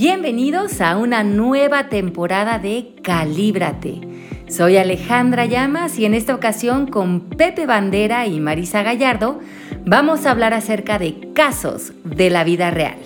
Bienvenidos a una nueva temporada de Calíbrate. Soy Alejandra Llamas y en esta ocasión con Pepe Bandera y Marisa Gallardo vamos a hablar acerca de casos de la vida real.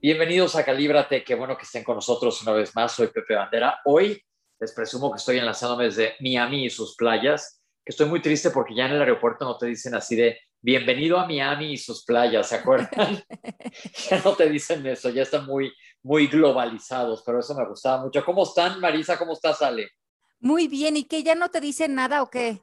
Bienvenidos a Calíbrate, qué bueno que estén con nosotros una vez más. Soy Pepe Bandera. Hoy les presumo que estoy enlazándome desde Miami y sus playas, que estoy muy triste porque ya en el aeropuerto no te dicen así de bienvenido a Miami y sus playas, ¿se acuerdan? ya no te dicen eso, ya están muy, muy globalizados, pero eso me gustaba mucho. ¿Cómo están, Marisa? ¿Cómo estás, Ale? Muy bien, ¿y qué? ¿Ya no te dicen nada o qué?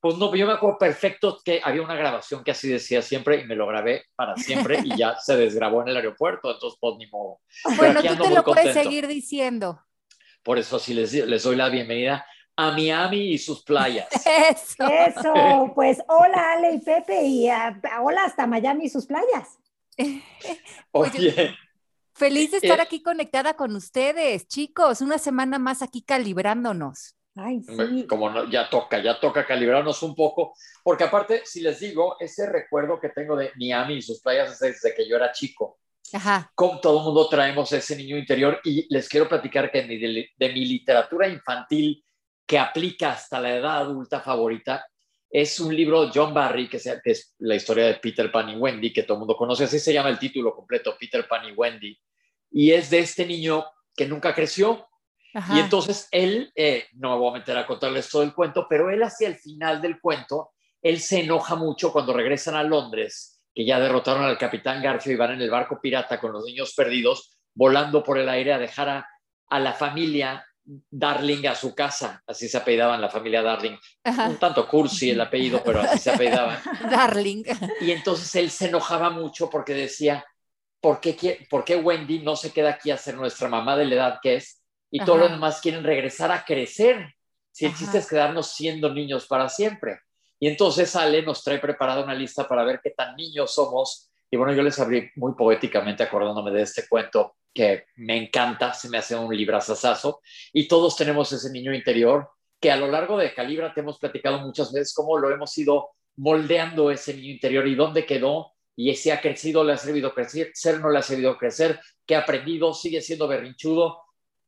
Pues no, yo me acuerdo perfecto que había una grabación que así decía siempre y me lo grabé para siempre y ya se desgrabó en el aeropuerto, entonces pues ni modo. Bueno, tú te lo puedes seguir diciendo. Por eso sí les, les doy la bienvenida a Miami y sus playas. Eso. Eso, pues hola Ale y Pepe y hola hasta Miami y sus playas. Oye. Feliz de estar eh, aquí conectada con ustedes, chicos. Una semana más aquí calibrándonos. Ay, sí. Como no, ya toca, ya toca calibrarnos un poco, porque aparte, si les digo, ese recuerdo que tengo de Miami y sus playas es desde que yo era chico. Ajá. Como todo el mundo traemos ese niño interior y les quiero platicar que de, de mi literatura infantil que aplica hasta la edad adulta favorita es un libro de John Barry, que, es la historia de Peter Pan y Wendy, que todo el mundo conoce, así se llama el título completo, Peter Pan y Wendy, y es de este niño que nunca creció. Y entonces él, eh, no me voy a meter a contarles todo el cuento, pero él hacia el final del cuento, él se enoja mucho cuando regresan a Londres, que ya derrotaron al capitán Garfio y van en el barco pirata con los niños perdidos, volando por el aire a dejar a, a la familia Darling a su casa, así se apellidaban la familia Darling. Un tanto cursi el apellido, pero así se apellidaban. Darling. Y entonces él se enojaba mucho porque decía, ¿por qué, ¿por qué Wendy no se queda aquí a ser nuestra mamá de la edad que es? Y todos los demás quieren regresar a crecer. Si el chiste es quedarnos siendo niños para siempre. Y entonces Ale nos trae preparada una lista para ver qué tan niños somos. Y bueno, yo les abrí muy poéticamente acordándome de este cuento que me encanta, se me hace un librazazazo, y todos tenemos ese niño interior que a lo largo de Calibra te hemos platicado muchas veces cómo lo hemos ido moldeando ese niño interior y dónde quedó, y ese ha crecido, le ha servido crecer, ser no le ha servido crecer, que ha aprendido, sigue siendo berrinchudo,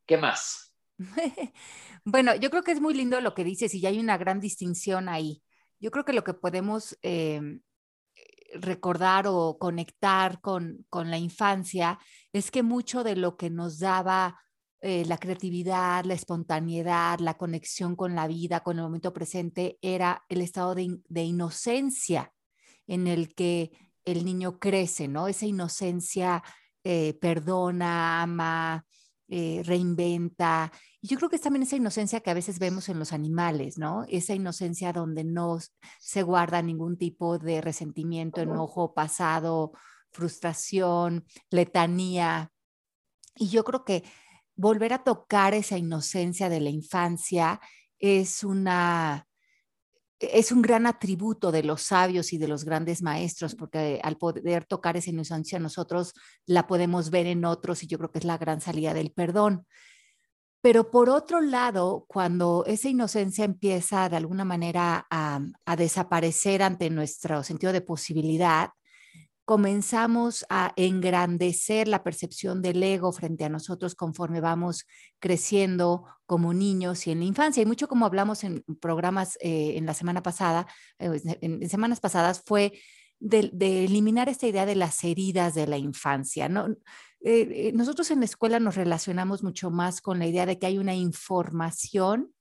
¿qué más? bueno, yo creo que es muy lindo lo que dices y ya hay una gran distinción ahí. Yo creo que lo que podemos eh, recordar o conectar con, la infancia es que mucho de lo que nos daba eh, la creatividad, la espontaneidad, la conexión con la vida, con el momento presente, era el estado de, inocencia en el que el niño crece, ¿no? Esa inocencia eh, perdona, ama, eh, reinventa. Y yo creo que es también esa inocencia que a veces vemos en los animales, ¿no? Esa inocencia donde no se guarda ningún tipo de resentimiento, enojo, pasado, frustración, letanía. Y yo creo que volver a tocar esa inocencia de la infancia es una es un gran atributo de los sabios y de los grandes maestros, porque al poder tocar esa inocencia nosotros la podemos ver en otros y yo creo que es la gran salida del perdón. Pero por otro lado, cuando esa inocencia empieza de alguna manera a, a desaparecer ante nuestro sentido de posibilidad, comenzamos a engrandecer la percepción del ego frente a nosotros conforme vamos creciendo como niños y en la infancia. Y mucho como hablamos en programas eh, en la semana pasada, eh, en, semanas pasadas, fue de, eliminar esta idea de las heridas de la infancia. Eh, nosotros en la escuela nos relacionamos mucho más con la idea de que hay una información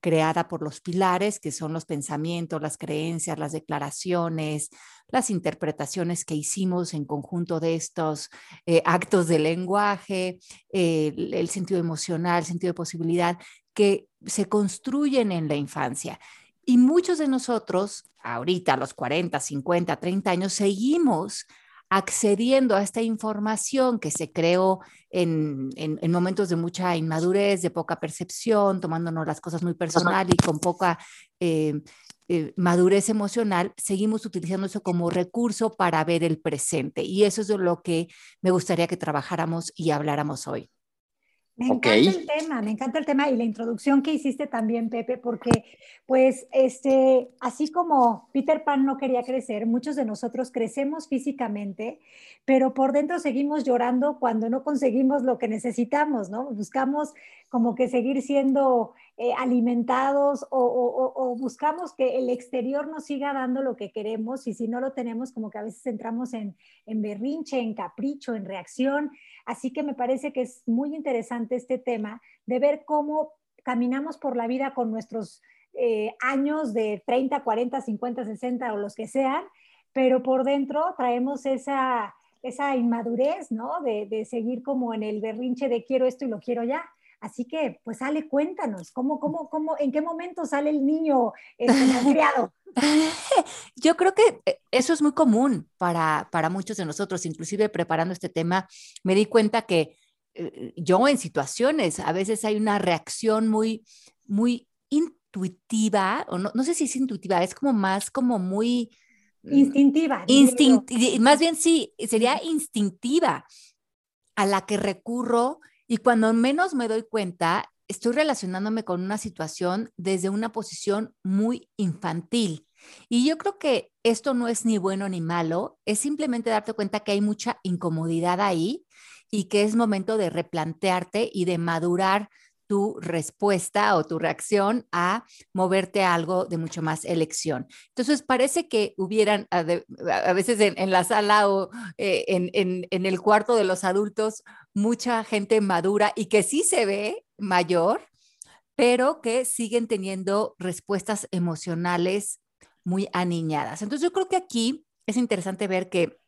creada por los pilares, que son los pensamientos, las creencias, las declaraciones, las interpretaciones que hicimos en conjunto de estos eh, actos de lenguaje, el, sentido emocional, el sentido de posibilidad, que se construyen en la infancia. Y muchos de nosotros, ahorita a los 40, 50, 30 años, seguimos accediendo a esta información que se creó en, momentos de mucha inmadurez, de poca percepción, tomándonos las cosas muy personal y con poca eh, eh, madurez emocional, seguimos utilizando eso como recurso para ver el presente. Y eso es lo que me gustaría que trabajáramos y habláramos hoy. Me encanta el tema, me encanta el tema y la introducción que hiciste también, Pepe, porque pues este, así como Peter Pan no quería crecer, muchos de nosotros crecemos físicamente, pero por dentro seguimos llorando cuando no conseguimos lo que necesitamos, ¿no? Buscamos como que seguir siendo eh, alimentados o, buscamos que el exterior nos siga dando lo que queremos y si no lo tenemos, como que a veces entramos en, en berrinche, en capricho, en reacción. Así que me parece que es muy interesante este tema de ver cómo caminamos por la vida con nuestros eh, años de 30, 40, 50, 60 o los que sean, pero por dentro traemos esa, esa inmadurez, ¿no? De, de seguir como en el berrinche de quiero esto y lo quiero ya. Así que, pues Ale, cuéntanos, ¿cómo, cómo, cómo, ¿en qué momento sale el niño este, criado? Yo creo que eh, eso es muy común para, para muchos de nosotros, inclusive preparando este tema, me di cuenta que eh, yo en situaciones, a veces hay una reacción muy, muy intuitiva, o no, no sé si es intuitiva, es como más como muy... Mm, instintiva. más bien sí, sería instintiva a la que recurro y cuando menos me doy cuenta, estoy relacionándome con una situación desde una posición muy infantil. Y yo creo que esto no es ni bueno ni malo, es simplemente darte cuenta que hay mucha incomodidad ahí y que es momento de replantearte y de madurar tu respuesta o tu reacción a moverte a algo de mucho más elección. Entonces, parece que hubieran a, veces en, la sala o eh, en, en el cuarto de los adultos mucha gente madura y que sí se ve mayor, pero que siguen teniendo respuestas emocionales muy aniñadas. Entonces, yo creo que aquí es interesante ver que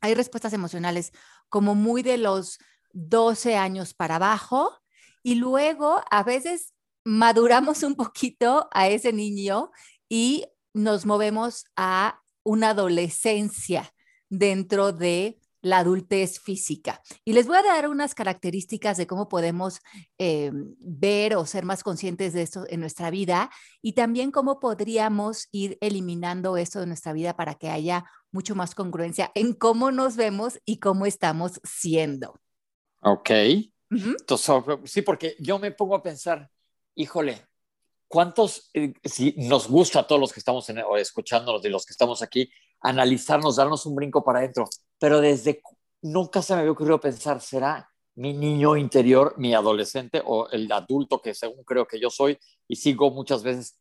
hay respuestas emocionales como muy de los 12 años para abajo y luego a veces maduramos un poquito a ese niño y nos movemos a una adolescencia dentro de la adultez física. Y les voy a dar unas características de cómo podemos eh, ver o ser más conscientes de esto en nuestra vida y también cómo podríamos ir eliminando esto de nuestra vida para que haya mucho más congruencia en cómo nos vemos y cómo estamos siendo. Ok. Entonces, sí, porque yo me pongo a pensar, híjole, ¿cuántos, eh, si nos gusta a todos los que estamos en, o escuchándonos, de los que estamos aquí, analizarnos, darnos un brinco para adentro, pero desde nunca se me había ocurrido pensar, ¿será mi niño interior, mi adolescente o el adulto que según creo que yo soy y sigo muchas veces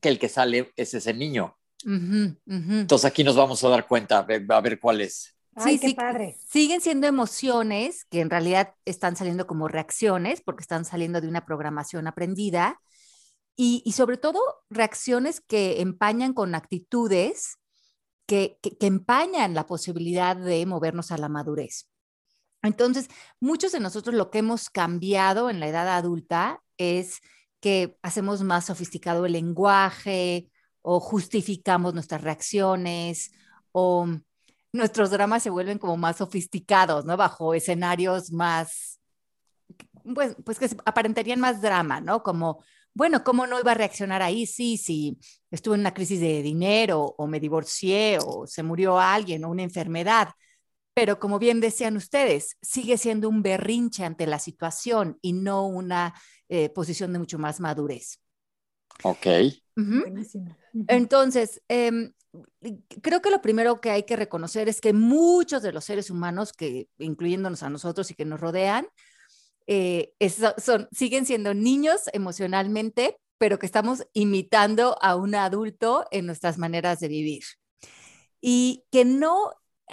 que el que sale es ese niño? Entonces aquí nos vamos a dar cuenta, a ver cuál es sí, qué padre. Siguen siendo emociones que en realidad están saliendo como reacciones porque están saliendo de una programación aprendida y, y sobre todo reacciones que empañan con actitudes que, empañan la posibilidad de movernos a la madurez. Entonces, muchos de nosotros lo que hemos cambiado en la edad adulta es que hacemos más sofisticado el lenguaje o justificamos nuestras reacciones o nuestros dramas se vuelven como más sofisticados, ¿no? Bajo escenarios más, pues, pues que aparentarían más drama, ¿no? Como, bueno, ¿cómo no iba a reaccionar ahí? Sí, sí, estuve en una crisis de dinero o me divorcié o se murió alguien o una enfermedad. Pero como bien decían ustedes, sigue siendo un berrinche ante la situación y no una eh, posición de mucho más madurez. Ok. Entonces, eh, creo que lo primero que hay que reconocer es que muchos de los seres humanos, que incluyéndonos a nosotros y que nos rodean, eh, son, siguen siendo niños emocionalmente, pero que estamos imitando a un adulto en nuestras maneras de vivir. Y que no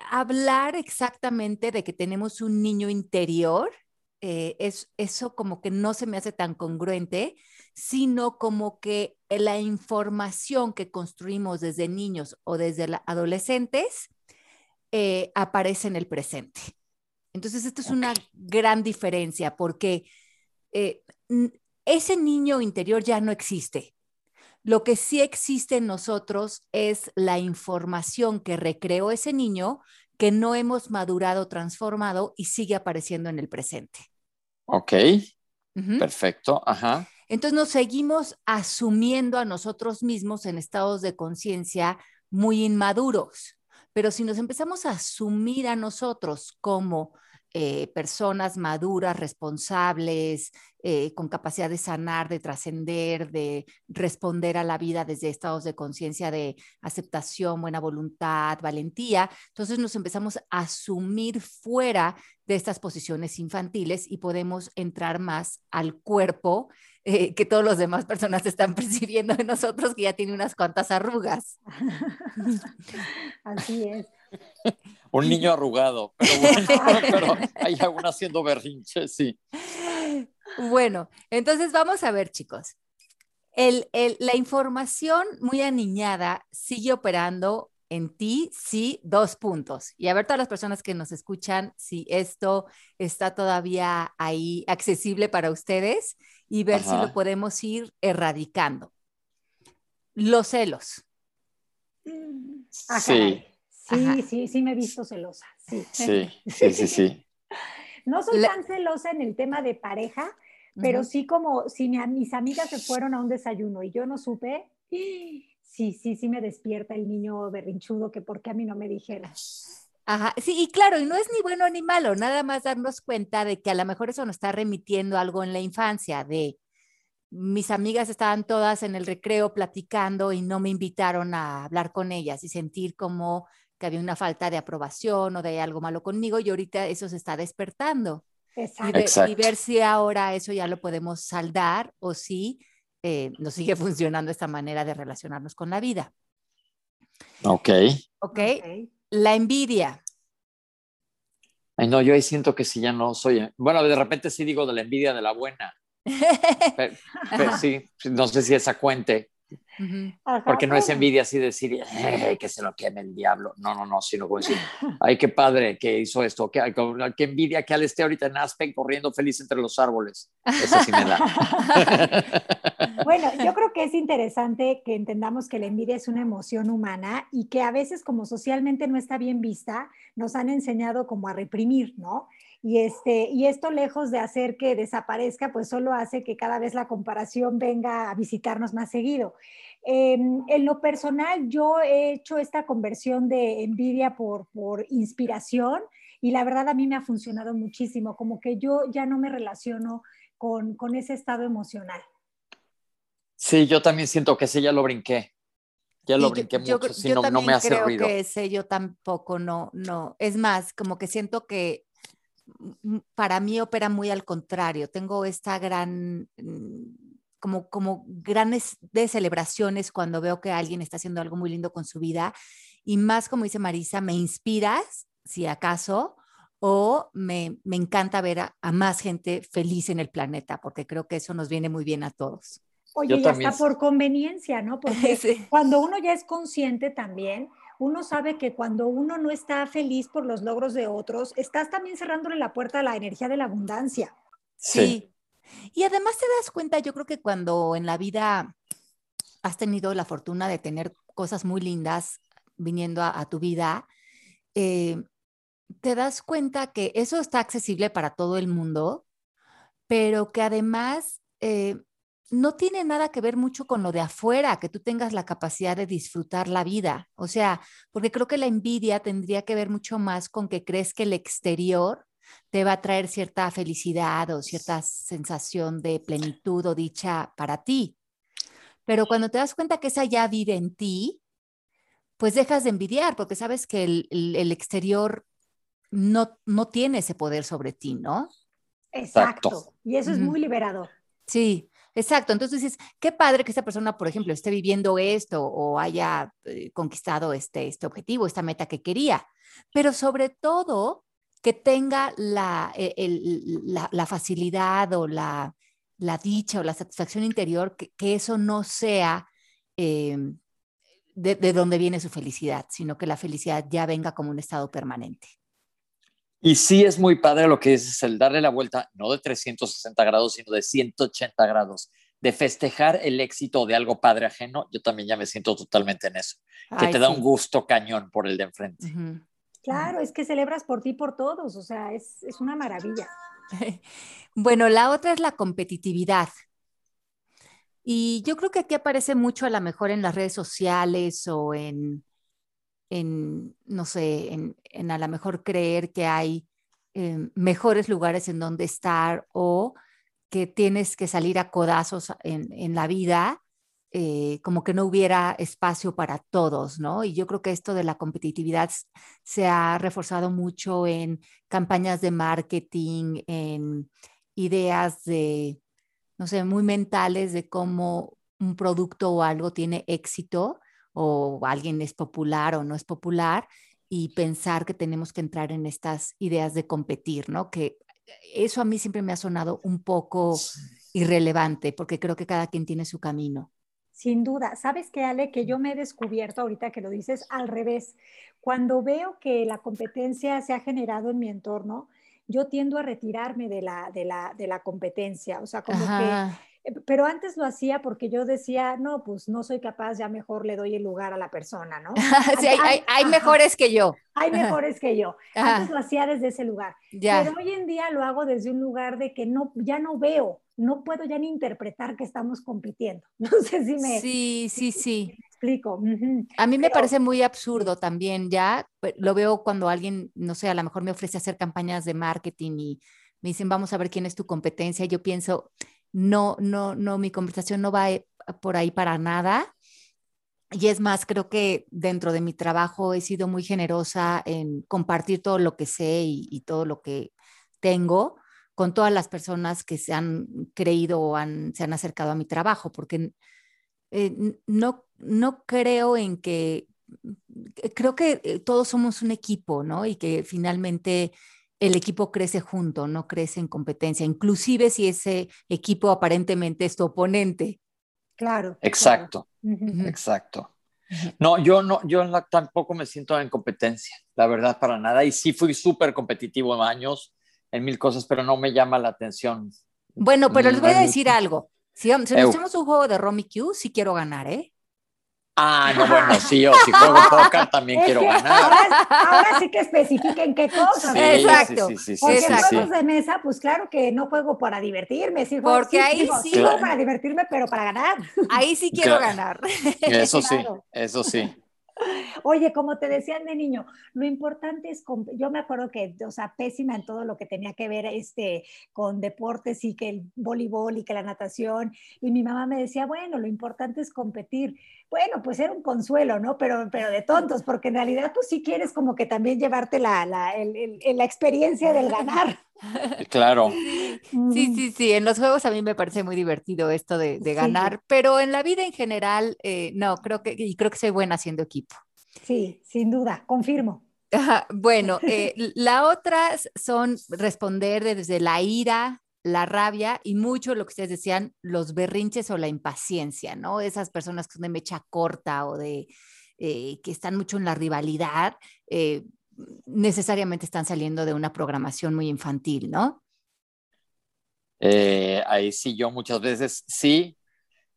hablar exactamente de que tenemos un niño interior, eh, es, eso como que no se me hace tan congruente, sino como que la información que construimos desde niños o desde adolescentes eh, aparece en el presente. Entonces, esto es una gran diferencia porque eh, ese niño interior ya no existe. Lo que sí existe en nosotros es la información que recreó ese niño que no hemos madurado, transformado y sigue apareciendo en el presente. Ok, perfecto, ajá. Entonces nos seguimos asumiendo a nosotros mismos en estados de conciencia muy inmaduros. Pero si nos empezamos a asumir a nosotros como eh, personas maduras, responsables, eh, con capacidad de sanar, de trascender, de responder a la vida desde estados de conciencia de aceptación, buena voluntad, valentía. Entonces nos empezamos a asumir fuera de estas posiciones infantiles y podemos entrar más al cuerpo eh, que todas las demás personas están percibiendo de nosotros, que ya tiene unas cuantas arrugas. Así es. Un niño arrugado, pero bueno, pero hay alguna haciendo berrinche, sí. Bueno, entonces vamos a ver, chicos. El, el, la información muy aniñada sigue operando en ti, sí, dos puntos. Y a ver todas las personas que nos escuchan si esto está todavía ahí accesible para ustedes y ver si lo podemos ir erradicando. Los celos. sí. Sí, sí, sí me he visto celosa. Sí, sí, sí, sí. sí. no soy tan celosa en el tema de pareja, pero sí como si mis amigas se fueron a un desayuno y yo no supe, sí, sí, sí me despierta el niño berrinchudo que por qué a mí no me dijeron. Ajá, sí, y claro, y no es ni bueno ni malo, nada más darnos cuenta de que a lo mejor eso nos está remitiendo algo en la infancia, de mis amigas estaban todas en el recreo platicando y no me invitaron a hablar con ellas y sentir como que había una falta de aprobación o de algo malo conmigo y ahorita eso se está despertando. Exacto. Y, ver si ahora eso ya lo podemos saldar o si eh, nos sigue funcionando esta manera de relacionarnos con la vida. Ok. Ok. La envidia. Ay, no, yo ahí siento que si ya no soy. Bueno, de repente sí digo de la envidia de la buena. pero, sí, no sé si esa cuente. Porque no es envidia así decir, que se lo queme el diablo. No, no, no, sino como decir, ay, qué padre que hizo esto, qué, qué envidia que al esté ahorita en Aspen corriendo feliz entre los árboles. Eso sí me da. bueno, yo creo que es interesante que entendamos que la envidia es una emoción humana y que a veces como socialmente no está bien vista, nos han enseñado como a reprimir, ¿no? Y, este, y esto lejos de hacer que desaparezca, pues solo hace que cada vez la comparación venga a visitarnos más seguido. Em, en lo personal, yo he hecho esta conversión de envidia por, por inspiración y la verdad a mí me ha funcionado muchísimo, como que yo ya no me relaciono con, con ese estado emocional. Sí, yo también siento que ese ya lo brinqué. Ya lo brinqué mucho, si no, no, me hace creo ruido. que ese yo tampoco, no, no. Es más, como que siento que para mí opera muy al contrario. Tengo esta gran, mm, como, como grandes de celebraciones cuando veo que alguien está haciendo algo muy lindo con su vida. Y más, como dice Marisa, me inspiras, si acaso, o me, me encanta ver a, más gente feliz en el planeta, porque creo que eso nos viene muy bien a todos. Oye, ya está por conveniencia, ¿no? Porque cuando uno ya es consciente también, uno sabe que cuando uno no está feliz por los logros de otros, estás también cerrándole la puerta a la energía de la abundancia. Sí. Y además te das cuenta, yo creo que cuando en la vida has tenido la fortuna de tener cosas muy lindas viniendo a, tu vida, eh, te das cuenta que eso está accesible para todo el mundo, pero que además eh, no tiene nada que ver mucho con lo de afuera, que tú tengas la capacidad de disfrutar la vida. O sea, porque creo que la envidia tendría que ver mucho más con que crees que el exterior te va a traer cierta felicidad o cierta sensación de plenitud o dicha para ti. Pero cuando te das cuenta que esa ya vive en ti, pues dejas de envidiar porque sabes que el, exterior no, no tiene ese poder sobre ti, ¿no? Exacto. Y eso es muy liberador. Sí, Exacto, entonces dices, qué padre que esta persona, por ejemplo, esté viviendo esto o haya eh, conquistado este, este objetivo, esta meta que quería, pero sobre todo que tenga la, e, la, facilidad o la, dicha o la satisfacción interior, que, eso no sea em, de, de donde viene su felicidad, sino que la felicidad ya venga como un estado permanente. Y sí es muy padre lo que es el darle la vuelta, no de 360 grados, sino de 180 grados, de festejar el éxito de algo padre ajeno. Yo también ya me siento totalmente en eso, que te da un gusto cañón por el de enfrente. Claro, es que celebras por ti, por todos, o sea, es, es una maravilla. bueno, la otra es la competitividad. Y yo creo que aquí aparece mucho a lo mejor en las redes sociales o en, en, no sé, en, a lo mejor creer que hay em, mejores lugares en donde estar o que tienes que salir a codazos en, la vida, eh, como que no hubiera espacio para todos, ¿no? Y yo creo que esto de la competitividad se ha reforzado mucho en campañas de marketing, en ideas de, no sé, muy mentales de cómo un producto o algo tiene éxito o alguien es popular o no es popular y pensar que tenemos que entrar en estas ideas de competir, ¿no? Que eso a mí siempre me ha sonado un poco irrelevante porque creo que cada quien tiene su camino. Sin duda. ¿Sabes qué, Ale? Que yo me he descubierto ahorita que lo dices al revés. Cuando veo que la competencia se ha generado en mi entorno, yo tiendo a retirarme de la, de la, de la competencia. O sea, como que eh, pero antes lo hacía porque yo decía, no, pues no soy capaz, ya mejor le doy el lugar a la persona, ¿no? sí, hay, mejores que yo. Hay mejores que yo. Antes lo hacía desde ese lugar. Pero hoy en día lo hago desde un lugar de que no, ya no veo, no puedo ya ni interpretar que estamos compitiendo. No sé si me... Sí, sí, sí. explico. A mí me parece muy absurdo también, ya lo veo cuando alguien, no sé, a lo mejor me ofrece hacer campañas de marketing y me dicen, vamos a ver quién es tu competencia. Yo pienso, no, no, no, mi conversación no va eh, por ahí para nada. Y es más, creo que dentro de mi trabajo he sido muy generosa en compartir todo lo que sé y, todo lo que tengo con todas las personas que se han creído o se han acercado a mi trabajo, porque eh, no, no creo en que, creo que eh, todos somos un equipo, ¿no? Y que finalmente el equipo crece junto, no crece en competencia, inclusive si ese equipo aparentemente es tu oponente. Claro. Exacto, exacto. No, yo no, yo tampoco me siento en competencia, la verdad, para nada. Y sí fui súper competitivo en años, en mil cosas, pero no me llama la atención. Bueno, pero les voy a decir algo. Si, si nos echamos un juego de Romy Q, sí quiero ganar, ¿eh? Ah, no, bueno, sí, yo si juego póker también quiero ganar. Ahora, sí que especifiquen qué cosas. Exacto. Sí, sí, sí, Porque en juegos de mesa, pues claro que no juego para divertirme. Sí, juego, Porque ahí sí. Juego para divertirme, pero para ganar. Ahí sí quiero ganar. Eso sí, eso sí. Oye, como te decían de niño, lo importante es, yo me acuerdo que, o sea, pésima en todo lo que tenía que ver este, con deportes y que el voleibol y que la natación, y mi mamá me decía, bueno, lo importante es competir. Bueno, pues era un consuelo, ¿no? Pero, pero de tontos, porque en realidad tú sí quieres como que también llevarte la, la, la experiencia del ganar. Claro. Sí, sí, sí. En los juegos a mí me parece muy divertido esto de, ganar, pero en la vida en general, eh, no, creo que, y creo que soy buena haciendo equipo. Sí, sin duda, confirmo. bueno, eh, la otra son responder desde la ira, la rabia y mucho lo que ustedes decían, los berrinches o la impaciencia, ¿no? Esas personas que son de mecha corta o de eh, que están mucho en la rivalidad, necesariamente están saliendo de una programación muy infantil, ¿no? Eh, ahí sí, yo muchas veces sí,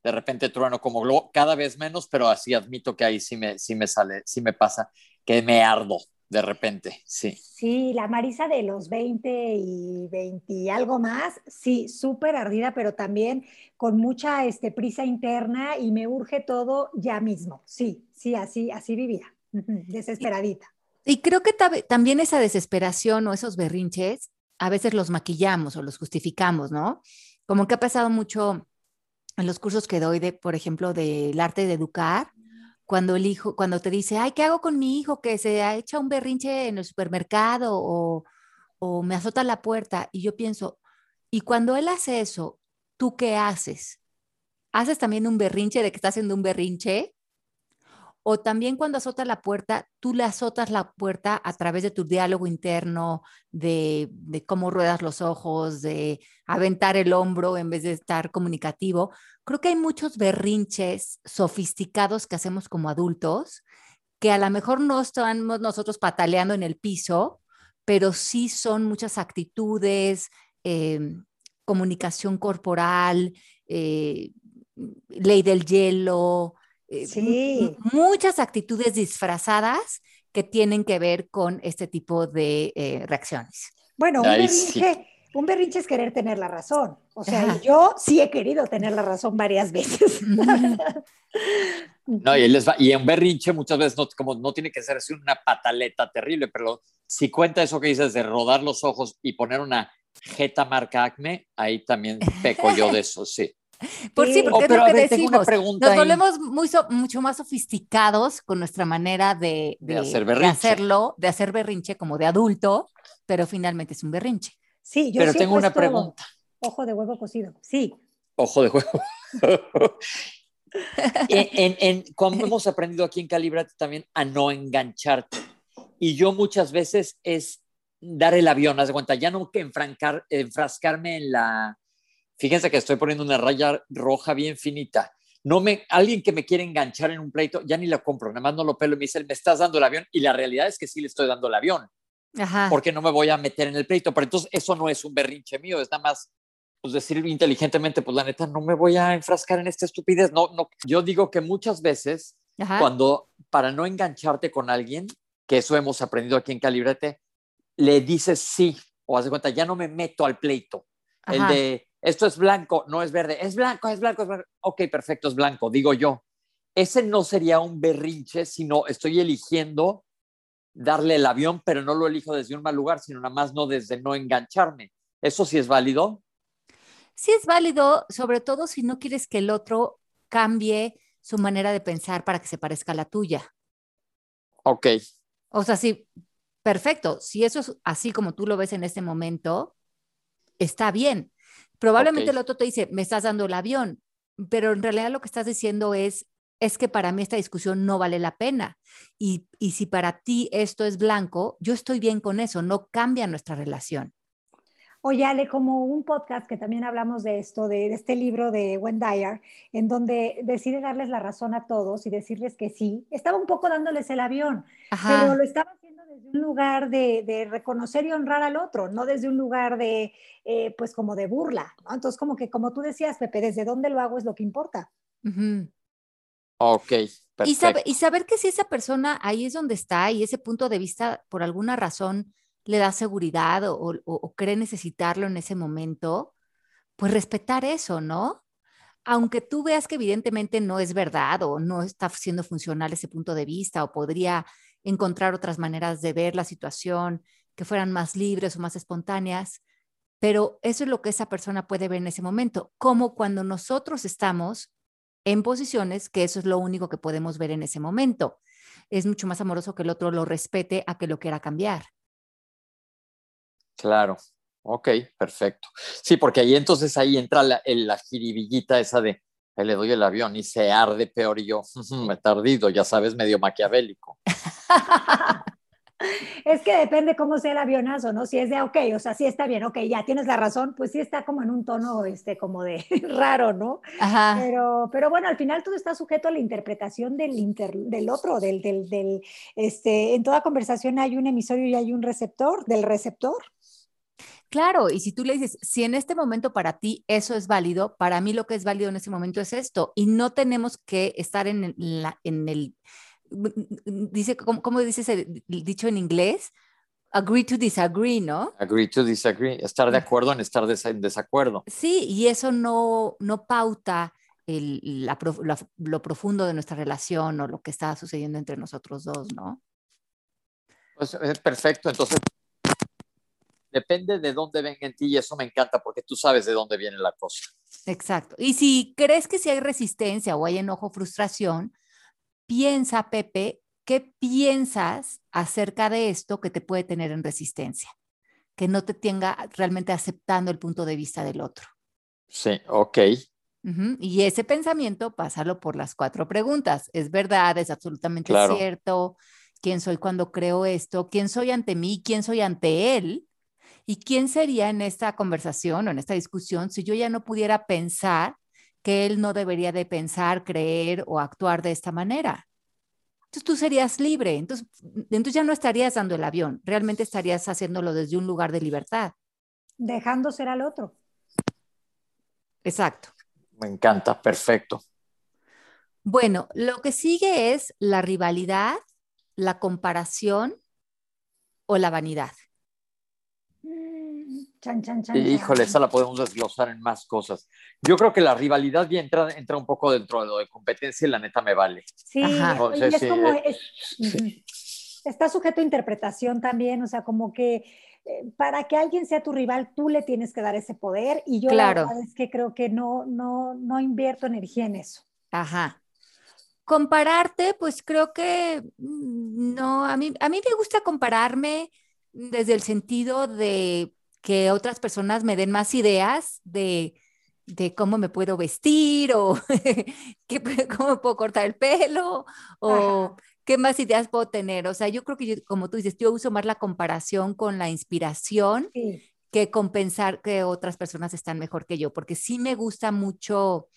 de repente trueno como cada vez menos, pero así admito que ahí sí me, sí me sale, sí me pasa, que me ardo de repente, sí. Sí, la Marisa de los 20 y 20 y algo más, sí, súper ardida, pero también con mucha este, prisa interna y me urge todo ya mismo. Sí, sí, así, así vivía, desesperadita. Y creo que también esa desesperación o esos berrinches a veces los maquillamos o los justificamos, ¿no? Como que ha pasado mucho en los cursos que doy de, por ejemplo, del arte de educar, cuando el hijo, cuando te dice, ay, ¿qué hago con mi hijo que se ha hecho un berrinche en el supermercado o, o me azota la puerta? Y yo pienso, y cuando él hace eso, ¿tú qué haces? ¿Haces también un berrinche de que está haciendo un berrinche? O también cuando azotas la puerta, tú le azotas la puerta a través de tu diálogo interno, de, cómo ruedas los ojos, de aventar el hombro en vez de estar comunicativo. Creo que hay muchos berrinches sofisticados que hacemos como adultos que a lo mejor no estamos nosotros pataleando en el piso, pero sí son muchas actitudes, em, comunicación corporal, eh, ley del hielo, eh, sí. muchas actitudes disfrazadas que tienen que ver con este tipo de eh, reacciones. Bueno, un berrinche, un berrinche es querer tener la razón. O sea, yo sí he querido tener la razón varias veces. no, y, les va, y un berrinche muchas veces no, como no tiene que ser así una pataleta terrible, pero si cuenta eso que dices de rodar los ojos y poner una jeta marca acme, ahí también peco yo de eso, sí. Por sí, porque es lo que decimos. Nos volvemos muy mucho más sofisticados con nuestra manera de, de, hacerlo, de hacer berrinche como de adulto, pero finalmente es un berrinche. Sí, yo Pero tengo una pregunta. Ojo de huevo cocido, sí. Ojo de huevo. en, en, como hemos aprendido aquí en Calibrate también a no engancharte. Y yo muchas veces es dar el avión, haz de cuenta, ya no que enfrancar, enfrascarme en la... Fíjense que estoy poniendo una raya roja bien finita. No me, alguien que me quiere enganchar en un pleito, ya ni lo compro, nada más no lo pelo y me dice, me estás dando el avión. Y la realidad es que sí le estoy dando el avión porque no me voy a meter en el pleito. Pero entonces eso no es un berrinche mío, es nada más pues, decir inteligentemente, pues la neta, no me voy a enfrascar en esta estupidez. No, no. Yo digo que muchas veces, cuando para no engancharte con alguien, que eso hemos aprendido aquí en Calibrete, le dices sí, o haz de cuenta, ya no me meto al pleito. El de esto es blanco, no es verde, es blanco, es blanco, es blanco. Ok, perfecto, es blanco, digo yo. Ese no sería un berrinche, sino estoy eligiendo darle el avión, pero no lo elijo desde un mal lugar, sino nada más no desde no engancharme. ¿Eso sí es válido? Sí es válido, sobre todo si no quieres que el otro cambie su manera de pensar para que se parezca a la tuya. Ok. O sea, sí, perfecto. Si eso es así como tú lo ves en este momento, está bien. Probablemente el otro te dice, me estás dando el avión, pero en realidad lo que estás diciendo es, es que para mí esta discusión no vale la pena. Y, si para ti esto es blanco, yo estoy bien con eso, no cambia nuestra relación. Oye, Ale, como un podcast que también hablamos de esto, de, este libro de Wendy en donde decide darles la razón a todos y decirles que sí, estaba un poco dándoles el avión, pero lo estaba haciendo desde un lugar de, reconocer y honrar al otro, no desde un lugar de, eh, pues como de burla, Entonces, como que, como tú decías, Pepe, desde dónde lo hago es lo que importa. Ok, perfecto. Y, saber que si esa persona ahí es donde está y ese punto de vista por alguna razón le da seguridad o, cree necesitarlo en ese momento, pues respetar eso, ¿no? Aunque tú veas que evidentemente no es verdad o no está siendo funcional ese punto de vista o podría encontrar otras maneras de ver la situación que fueran más libres o más espontáneas, pero eso es lo que esa persona puede ver en ese momento, como cuando nosotros estamos en posiciones que eso es lo único que podemos ver en ese momento. Es mucho más amoroso que el otro lo respete a que lo quiera cambiar. Claro, ok, perfecto. Sí, porque ahí entonces ahí entra la, la jiribillita esa de le doy el avión y se arde peor y yo me he tardido, ya sabes, medio maquiavélico. Es que depende cómo sea el avionazo, ¿no? Si es de, ok, o sea, sí está bien, ok, ya tienes la razón, pues sí está como en un tono, este, como de raro, ¿no? Ajá. Pero, pero bueno, al final todo está sujeto a la interpretación del, del otro, del, del, del, este, en toda conversación hay un emisorio y hay un receptor, del receptor. Claro, y si tú le dices, si en este momento para ti eso es válido, para mí lo que es válido en ese momento es esto, y no tenemos que estar en, la, en el dice, ¿cómo, dice ese dicho en inglés? Agree to disagree, ¿no? Agree to disagree, estar de acuerdo en estar en desacuerdo. Sí, y eso no, no pauta lo profundo de nuestra relación o lo que está sucediendo entre nosotros dos, ¿no? Pues es eh, perfecto, entonces depende de dónde venga en ti y eso me encanta porque tú sabes de dónde viene la cosa. Exacto. Y si crees que si hay resistencia o hay enojo, frustración, piensa, Pepe, ¿qué piensas acerca de esto que te puede tener en resistencia? Que no te tenga realmente aceptando el punto de vista del otro. Sí, ok. Y ese pensamiento, pásalo por las cuatro preguntas. ¿Es verdad? ¿Es absolutamente cierto? ¿Quién soy cuando creo esto? ¿Quién soy ante mí? ¿Quién soy ante él? ¿Y quién sería en esta conversación o en esta discusión si yo ya no pudiera pensar que él no debería de pensar, creer o actuar de esta manera. Entonces tú serías libre, entonces, entonces ya no estarías dando el avión, realmente estarías haciéndolo desde un lugar de libertad. Dejando ser al otro. Exacto. Me encanta, perfecto. Bueno, lo que sigue es la rivalidad, la comparación o la vanidad. Chan, chan, chan, Híjole, esa la podemos desglosar en más cosas. Yo creo que la rivalidad bien entra, entra un poco dentro de lo de competencia y la neta me vale. Sí, y es como, está sujeto a interpretación también, o sea, como que eh, para que alguien sea tu rival, tú le tienes que dar ese poder y yo la verdad es que creo que no, no, no invierto energía en eso. Ajá. Compararte, pues creo que mm, no, a mí, a mí me gusta compararme desde el sentido de que otras personas me den más ideas de, cómo me puedo vestir o cómo puedo cortar el pelo o qué más ideas puedo tener. O sea, yo creo que, como tú dices, yo uso más la comparación con la inspiración que compensar que otras personas están mejor que yo, porque sí me gusta mucho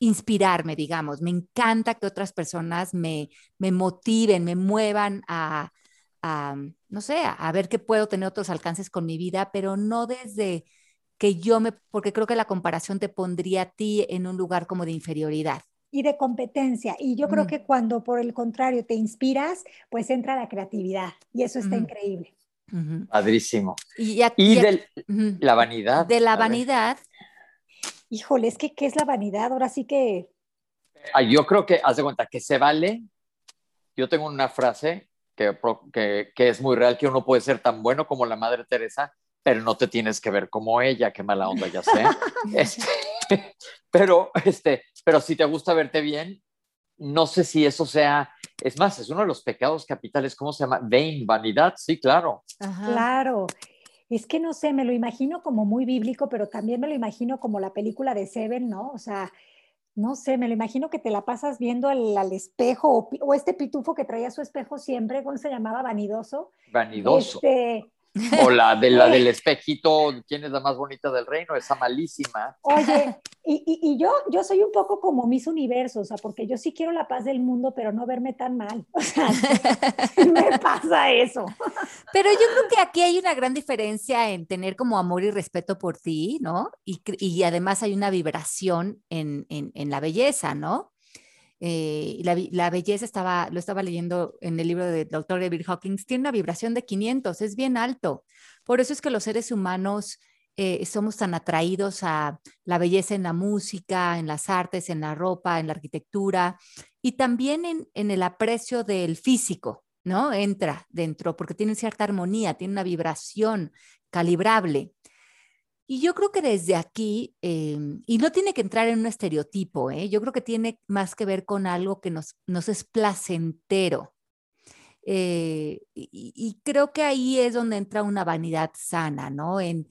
inspirarme, digamos. Me encanta que otras personas me, me motiven, me muevan a, no sé, a, ver qué puedo tener otros alcances con mi vida, pero no desde que yo me, porque creo que la comparación te pondría a ti en un lugar como de inferioridad. Y de competencia. Y yo creo que cuando por el contrario te inspiras, pues entra la creatividad. Y eso está increíble. Padrísimo. Y, de la vanidad. De la vanidad. Híjole, es que ¿qué es la vanidad? Ahora sí que... yo creo que, haz de cuenta, que se vale. Yo tengo una frase que, que, es muy real, que uno puede ser tan bueno como la Madre Teresa, pero no te tienes que ver como ella, qué mala onda, ya sé. Este, pero, este, pero si te gusta verte bien, no sé si eso sea, es más, es uno de los pecados capitales, ¿cómo se llama? Vain, vanidad, sí, claro. Claro. Es que no sé, me lo imagino como muy bíblico, pero también me lo imagino como la película de Seven, ¿no? O sea, no sé, me lo imagino que te la pasas viendo al, espejo o, este pitufo que traía su espejo siempre, ¿cómo se llamaba? Vanidoso. Vanidoso. Este, o la, de, la del espejito, ¿quién es la más bonita del reino? Esa malísima. Oye, y, y, yo, yo soy un poco como mis universos, o sea, porque yo sí quiero la paz del mundo, pero no verme tan mal. O sea, me pasa eso. Pero yo creo que aquí hay una gran diferencia en tener como amor y respeto por ti, ¿no? Y, y además hay una vibración en, en, en la belleza, ¿no? Eh, la, belleza estaba, lo estaba leyendo en el libro del doctor David Hawkins, tiene una vibración de 500, es bien alto. Por eso es que los seres humanos eh, somos tan atraídos a la belleza en la música, en las artes, en la ropa, en la arquitectura y también en, en el aprecio del físico, ¿no? Entra dentro porque tiene cierta armonía, tiene una vibración calibrable. Y yo creo que desde aquí, em, y no tiene que entrar en un estereotipo, ¿eh? yo creo que tiene más que ver con algo que nos, nos es placentero. Eh, y, creo que ahí es donde entra una vanidad sana, ¿no? En,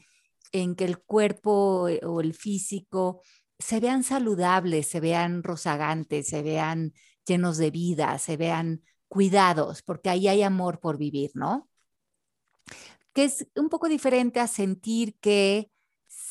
en que el cuerpo eh, o el físico se vean saludables, se vean rozagantes, se vean llenos de vida, se vean cuidados, porque ahí hay amor por vivir, ¿no? Que es un poco diferente a sentir que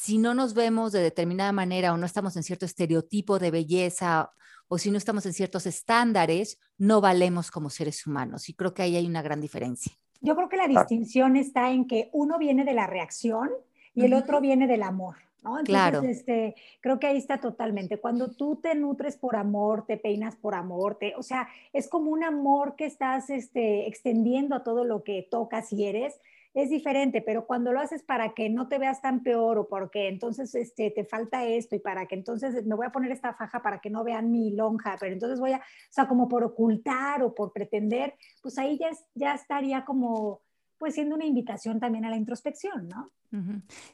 si no nos vemos de determinada manera o no estamos en cierto estereotipo de belleza o si no estamos en ciertos estándares, no valemos como seres humanos. Y creo que ahí hay una gran diferencia. Yo creo que la distinción está en que uno viene de la reacción y el otro viene del amor. ¿no? Entonces, claro. este, creo que ahí está totalmente. Cuando tú te nutres por amor, te peinas por amor, te, o sea, es como un amor que estás este, extendiendo a todo lo que tocas y eres es diferente, pero cuando lo haces para que no te veas tan peor o porque entonces este, te falta esto y para que entonces me voy a poner esta faja para que no vean mi lonja, pero entonces voy a, o sea, como por ocultar o por pretender, pues ahí ya, ya estaría como pues siendo una invitación también a la introspección, ¿no?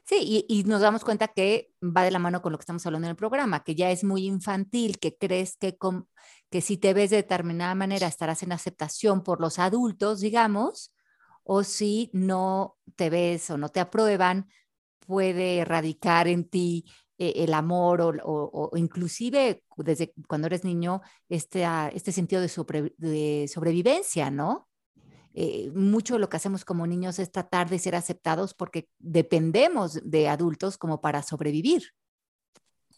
Sí, y, nos damos cuenta que va de la mano con lo que estamos hablando en el programa, que ya es muy infantil, que crees que, que si te ves de determinada manera estarás en aceptación por los adultos, digamos, o si no te ves o no te aprueban, puede erradicar en ti eh, el amor o, inclusive desde cuando eres niño este, ah, este sentido de, sobrevivencia, ¿no? Eh, mucho de lo que hacemos como niños es tratar de ser aceptados porque dependemos de adultos como para sobrevivir.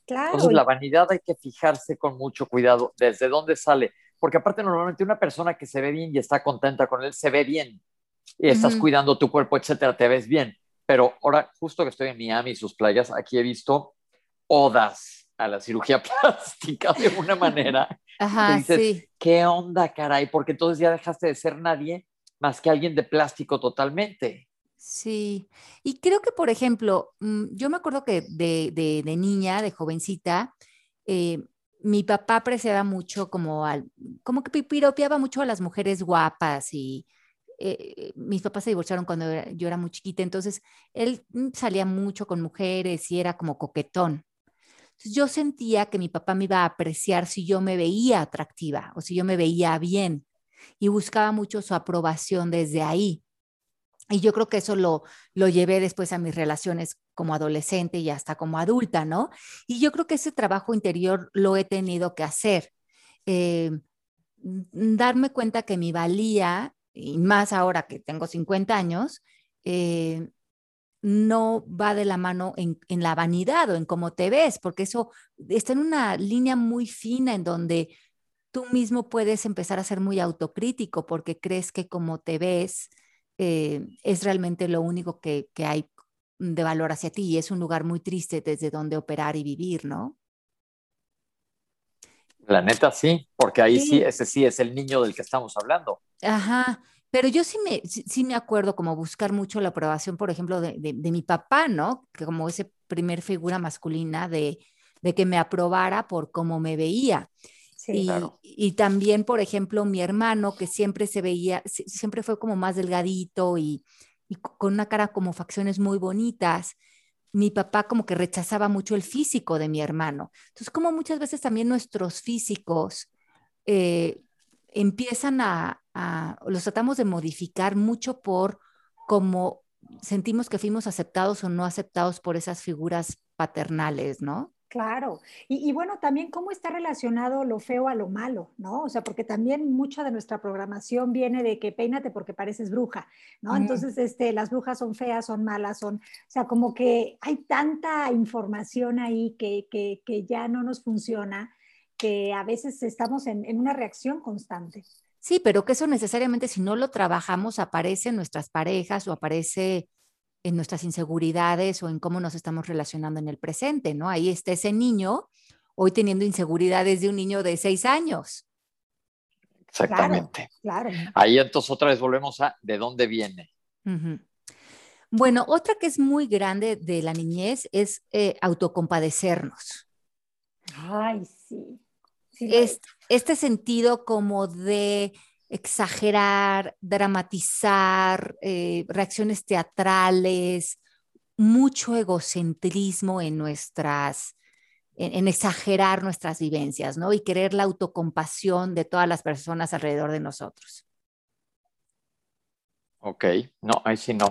Claro. Entonces la vanidad hay que fijarse con mucho cuidado desde dónde sale, porque aparte normalmente una persona que se ve bien y está contenta con él se ve bien y estás cuidando tu cuerpo, etcétera, te ves bien. Pero ahora, justo que estoy en Miami y sus playas, aquí he visto odas a la cirugía plástica de una manera. Ajá, dices, sí. ¿qué onda, caray? Porque entonces ya dejaste de ser nadie más que alguien de plástico totalmente. Sí, y creo que, por ejemplo, mm, yo me acuerdo que de, niña, de jovencita, eh, mi papá apreciaba mucho como, al, como que piropeaba mucho a las mujeres guapas y eh, mis papás se divorciaron cuando yo era muy chiquita, entonces él mm, salía mucho con mujeres y era como coquetón. yo sentía que mi papá me iba a apreciar si yo me veía atractiva o si yo me veía bien y buscaba mucho su aprobación desde ahí. Y yo creo que eso lo, lo llevé después a mis relaciones como adolescente y hasta como adulta, ¿no? Y yo creo que ese trabajo interior lo he tenido que hacer. Eh, darme cuenta que mi valía, y más ahora que tengo 50 años, eh, no va de la mano en, en, la vanidad o en cómo te ves, porque eso está en una línea muy fina en donde tú mismo puedes empezar a ser muy autocrítico porque crees que como te ves eh, es realmente lo único que, hay de valor hacia ti y es un lugar muy triste desde donde operar y vivir, ¿no? La neta sí, porque ahí sí. ese sí es el niño del que estamos hablando. Ajá, pero yo sí me, sí, me acuerdo como buscar mucho la aprobación, por ejemplo, de, de, mi papá, ¿no? Que como ese primer figura masculina de, de que me aprobara por cómo me veía y, también, por ejemplo, mi hermano, que siempre se veía, siempre fue como más delgadito y, con una cara como facciones muy bonitas. Mi papá como que rechazaba mucho el físico de mi hermano. Entonces, como muchas veces también nuestros físicos eh, empiezan a, a, los tratamos de modificar mucho por cómo sentimos que fuimos aceptados o no aceptados por esas figuras paternales, ¿no? Claro, y, bueno, también cómo está relacionado lo feo a lo malo, ¿no? O sea, porque también mucha de nuestra programación viene de que peínate porque pareces bruja, ¿no? Entonces, este, las brujas son feas, son malas, son, o sea, como que hay tanta información ahí que, que, ya no nos funciona, que a veces estamos en, en una reacción constante. Sí, pero que eso necesariamente si no lo trabajamos aparece en nuestras parejas o aparece en nuestras inseguridades o en cómo nos estamos relacionando en el presente, ¿no? Ahí está ese niño hoy teniendo inseguridades de un niño de seis años. Exactamente. Claro, Ahí entonces otra vez volvemos a de dónde viene. Bueno, otra que es muy grande de la niñez es eh, autocompadecernos. Ay, sí. este sentido como de exagerar, dramatizar, eh, reacciones teatrales, mucho egocentrismo en nuestras, en, exagerar nuestras vivencias, ¿no? Y querer la autocompasión de todas las personas alrededor de nosotros. Ok, no, ahí sí no.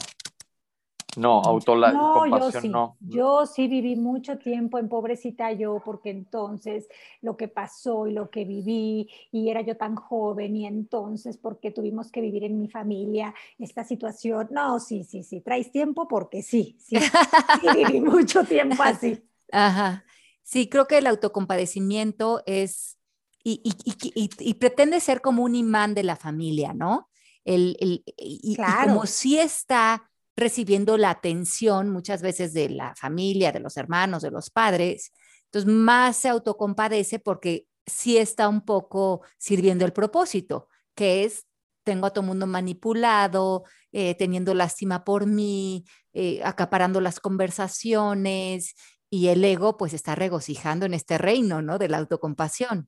No, auto no, yo sí. Yo sí viví mucho tiempo en pobrecita yo, porque entonces lo que pasó y lo que viví, y era yo tan joven, y entonces porque tuvimos que vivir en mi familia esta situación. No, sí, sí, sí, traes tiempo porque sí, sí, sí viví mucho tiempo así. Ajá. Sí, creo que el autocompadecimiento es, y, y, y, pretende ser como un imán de la familia, ¿no? El, el, y, como si está recibiendo la atención muchas veces de la familia, de los hermanos, de los padres. Entonces, más se autocompadece porque sí está un poco sirviendo el propósito, que es, tengo a todo mundo manipulado, eh, teniendo lástima por mí, eh, acaparando las conversaciones y el ego pues está regocijando en este reino, ¿no? De la autocompasión.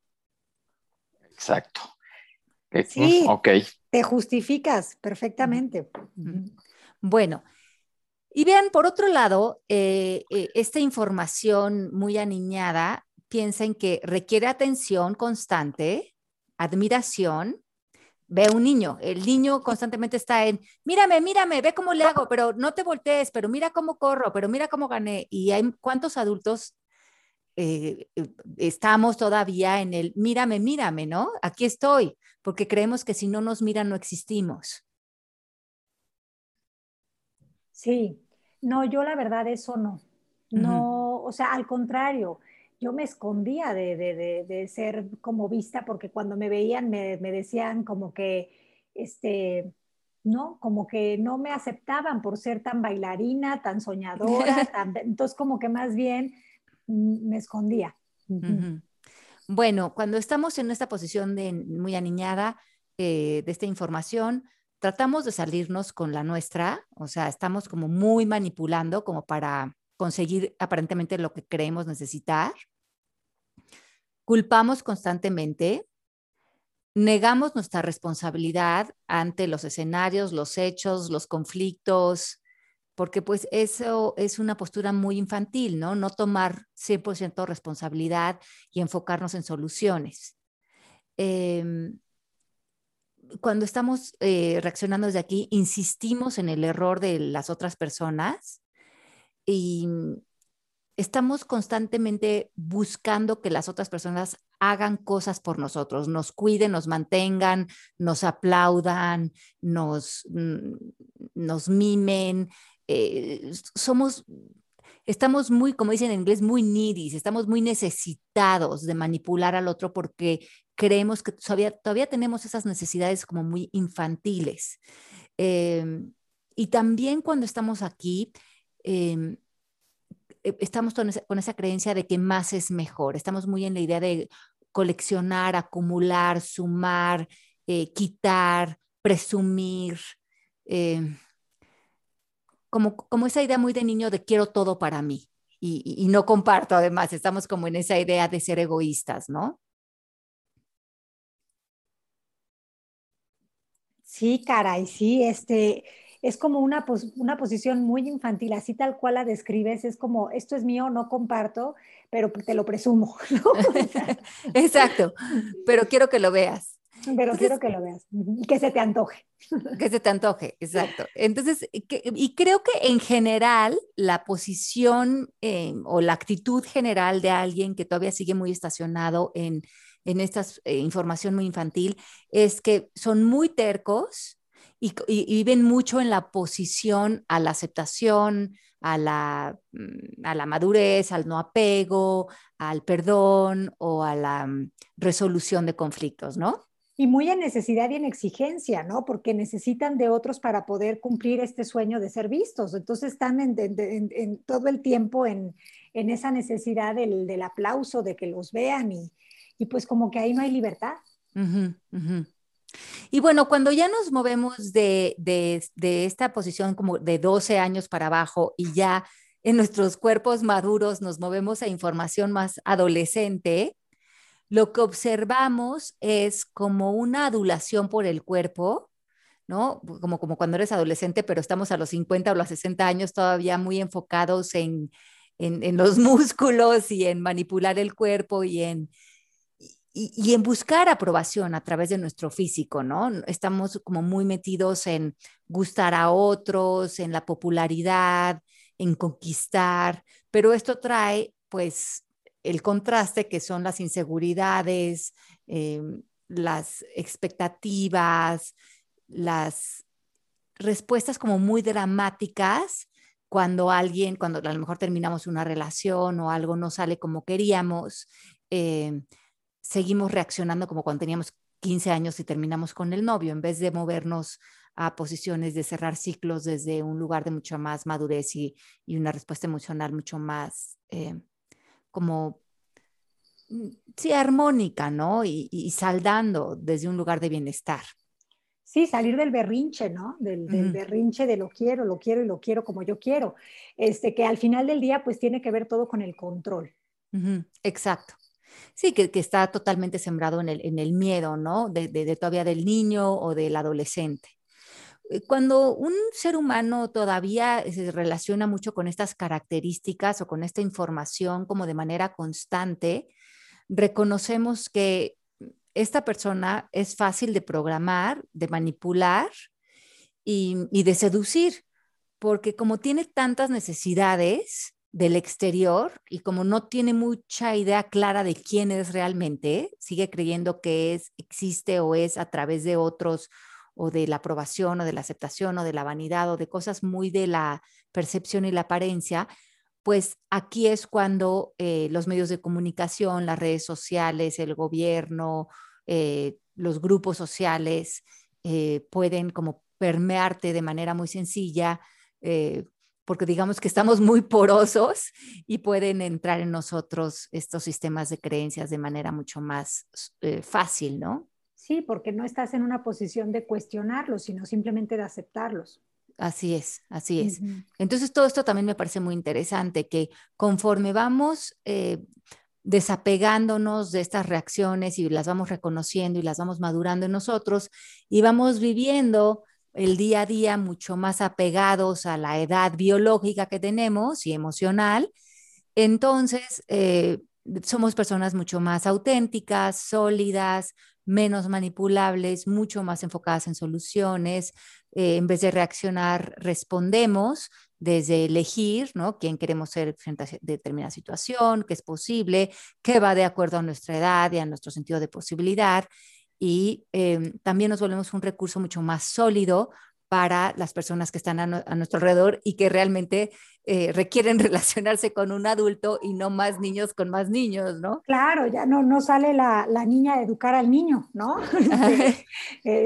Exacto. Sí, ok. Te justificas perfectamente. Bueno, y vean, por otro lado, eh, eh, esta información muy aniñada piensa en que requiere atención constante, admiración. Ve un niño, el niño constantemente está en, mírame, mírame, ve cómo le hago, pero no te voltees, pero mira cómo corro, pero mira cómo gané. Y hay cuántos adultos eh, estamos todavía en el, mírame, mírame, ¿no? Aquí estoy, porque creemos que si no nos miran no existimos. Sí, no, yo la verdad eso no. No, o sea, al contrario, yo me escondía de, ser como vista porque cuando me veían me, decían como que, este, ¿no? Como que no me aceptaban por ser tan bailarina, tan soñadora, entonces como que más bien me escondía. Bueno, cuando estamos en esta posición de muy aniñada eh, de esta información, tratamos de salirnos con la nuestra, o sea, estamos como muy manipulando como para conseguir aparentemente lo que creemos necesitar. Culpamos constantemente, negamos nuestra responsabilidad ante los escenarios, los hechos, los conflictos, porque pues eso es una postura muy infantil, ¿no? No tomar 100% responsabilidad y enfocarnos en soluciones. Em, cuando estamos eh, reaccionando desde aquí, insistimos en el error de las otras personas y estamos constantemente buscando que las otras personas hagan cosas por nosotros, nos cuiden, nos mantengan, nos aplaudan, nos, mm, nos mimen. Eh, somos, estamos muy, como dicen en inglés, muy needy, estamos muy necesitados de manipular al otro porque creemos que todavía, todavía tenemos esas necesidades como muy infantiles. Em, y también cuando estamos aquí, em, e, estamos con esa, creencia de que más es mejor. Estamos muy en la idea de coleccionar, acumular, sumar, eh, quitar, presumir. Em, como, como esa idea muy de niño de quiero todo para mí y, y, no comparto además, estamos como en esa idea de ser egoístas, ¿no? Sí, caray, sí, este, es como una, una posición muy infantil, así tal cual la describes, es como, esto es mío, no comparto, pero te lo presumo. Exacto, pero quiero que lo veas. Pero quiero que lo veas y que se te antoje. Que se te antoje, exacto. Entonces, y creo que en general la posición eh, o la actitud general de alguien que todavía sigue muy estacionado en, en esta eh, información muy infantil es que son muy tercos, y, viven mucho en la posición a la aceptación, a la, mm, a la madurez, al no apego, al perdón o a la mm, resolución de conflictos, ¿no? Y muy en necesidad y en exigencia, ¿no? Porque necesitan de otros para poder cumplir este sueño de ser vistos. Entonces están en, todo el tiempo en, esa necesidad del, del, aplauso, de que los vean y, y, pues como que ahí no hay libertad. Y bueno, cuando ya nos movemos de, esta posición como de 12 años para abajo y ya en nuestros cuerpos maduros nos movemos a información más adolescente, lo que observamos es como una adulación por el cuerpo, ¿no? Como, cuando eres adolescente, pero estamos a los 50 o los 60 años todavía muy enfocados en, en los músculos y en manipular el cuerpo y en, y, en buscar aprobación a través de nuestro físico, ¿no? Estamos como muy metidos en gustar a otros, en la popularidad, en conquistar, pero esto trae pues el contraste que son las inseguridades, em, las expectativas, las respuestas como muy dramáticas cuando alguien, cuando a lo mejor terminamos una relación o algo no sale como queríamos. Eh, seguimos reaccionando como cuando teníamos 15 años y terminamos con el novio, en vez de movernos a posiciones de cerrar ciclos desde un lugar de mucho más madurez y, una respuesta emocional mucho más eh, como, mm, sí, armónica, ¿no? Y, saldando desde un lugar de bienestar. Sí, salir del berrinche, ¿no? Del, berrinche de lo quiero, lo quiero y lo quiero como yo quiero. Este, que al final del día, pues tiene que ver todo con el control. Exacto. Sí, que, está totalmente sembrado en el, miedo, ¿no? De, todavía del niño o del adolescente. Eh, cuando un ser humano todavía se relaciona mucho con estas características o con esta información como de manera constante, reconocemos que esta persona es fácil de programar, de manipular y de seducir, porque como tiene tantas necesidades, del exterior y como no tiene mucha idea clara de quién es realmente, sigue creyendo que es, existe o es a través de otros o de la aprobación o de la aceptación o de la vanidad o de cosas muy de la percepción y la apariencia, pues aquí es cuando eh, los medios de comunicación, las redes sociales, el gobierno, eh, los grupos sociales eh, pueden como permearte de manera muy sencilla porque digamos que estamos muy porosos y pueden entrar en nosotros estos sistemas de creencias de manera mucho más fácil, ¿no? Sí, porque no estás en una posición de cuestionarlos, sino simplemente de aceptarlos. Así es, así es. Entonces, todo esto también me parece muy interesante, que conforme vamos eh, desapegándonos de estas reacciones y las vamos reconociendo y las vamos madurando en nosotros y vamos viviendo el día a día mucho más apegados a la edad biológica que tenemos y emocional, entonces eh, somos personas mucho más auténticas, sólidas, menos manipulables, mucho más enfocadas en soluciones. Eh, en vez de reaccionar, respondemos desde elegir, ¿no? Quién queremos ser frente a determinada situación, qué es posible, qué va de acuerdo a nuestra edad y a nuestro sentido de posibilidad. Y em, también nos volvemos un recurso mucho más sólido para las personas que están a, nuestro alrededor y que realmente eh, requieren relacionarse con un adulto y no más niños con más niños, ¿no? Claro, ya no, no sale la, la niña a educar al niño, ¿no? Este,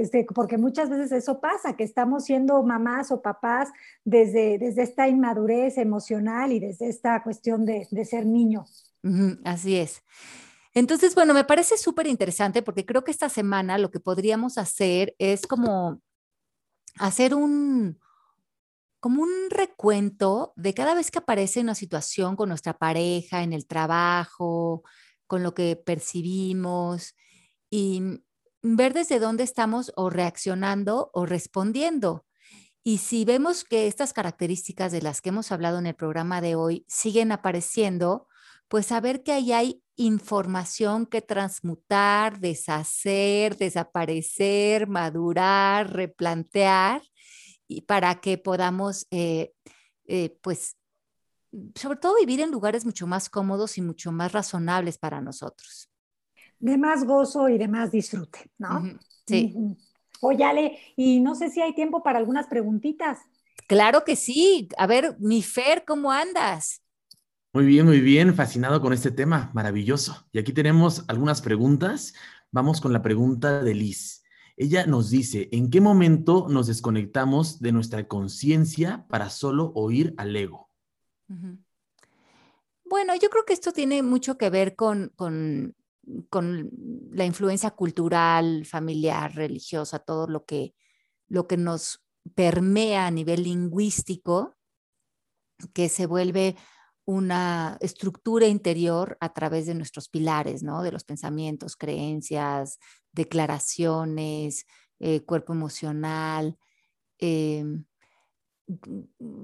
este, porque muchas veces eso pasa, que estamos siendo mamás o papás desde, desde esta inmadurez emocional y desde esta cuestión de, de ser niño. así es. Entonces, bueno, me parece súper interesante porque creo que esta semana lo que podríamos hacer es como hacer un, como un recuento de cada vez que aparece una situación con nuestra pareja, en el trabajo, con lo que percibimos y ver desde dónde estamos o reaccionando o respondiendo. Y si vemos que estas características de las que hemos hablado en el programa de hoy siguen apareciendo, pues saber que ahí hay información que transmutar, deshacer, desaparecer, madurar, replantear, y para que podamos, eh, eh, pues, sobre todo vivir en lugares mucho más cómodos y mucho más razonables para nosotros. De más gozo y de más disfrute, ¿no? Sí. Oye, y no sé si hay tiempo para algunas preguntitas. Claro que sí. A ver, mi Fer, ¿cómo andas? Muy bien, muy bien, fascinado con este tema, maravilloso. Y aquí tenemos algunas preguntas. Vamos con la pregunta de Liz. Ella nos dice, ¿en qué momento nos desconectamos de nuestra conciencia para solo oír al ego? Bueno, yo creo que esto tiene mucho que ver con, con, con, la influencia cultural, familiar, religiosa, todo lo que, lo que nos permea a nivel lingüístico, que se vuelve una estructura interior a través de nuestros pilares, ¿no? De los pensamientos, creencias, declaraciones, eh, cuerpo emocional. Em,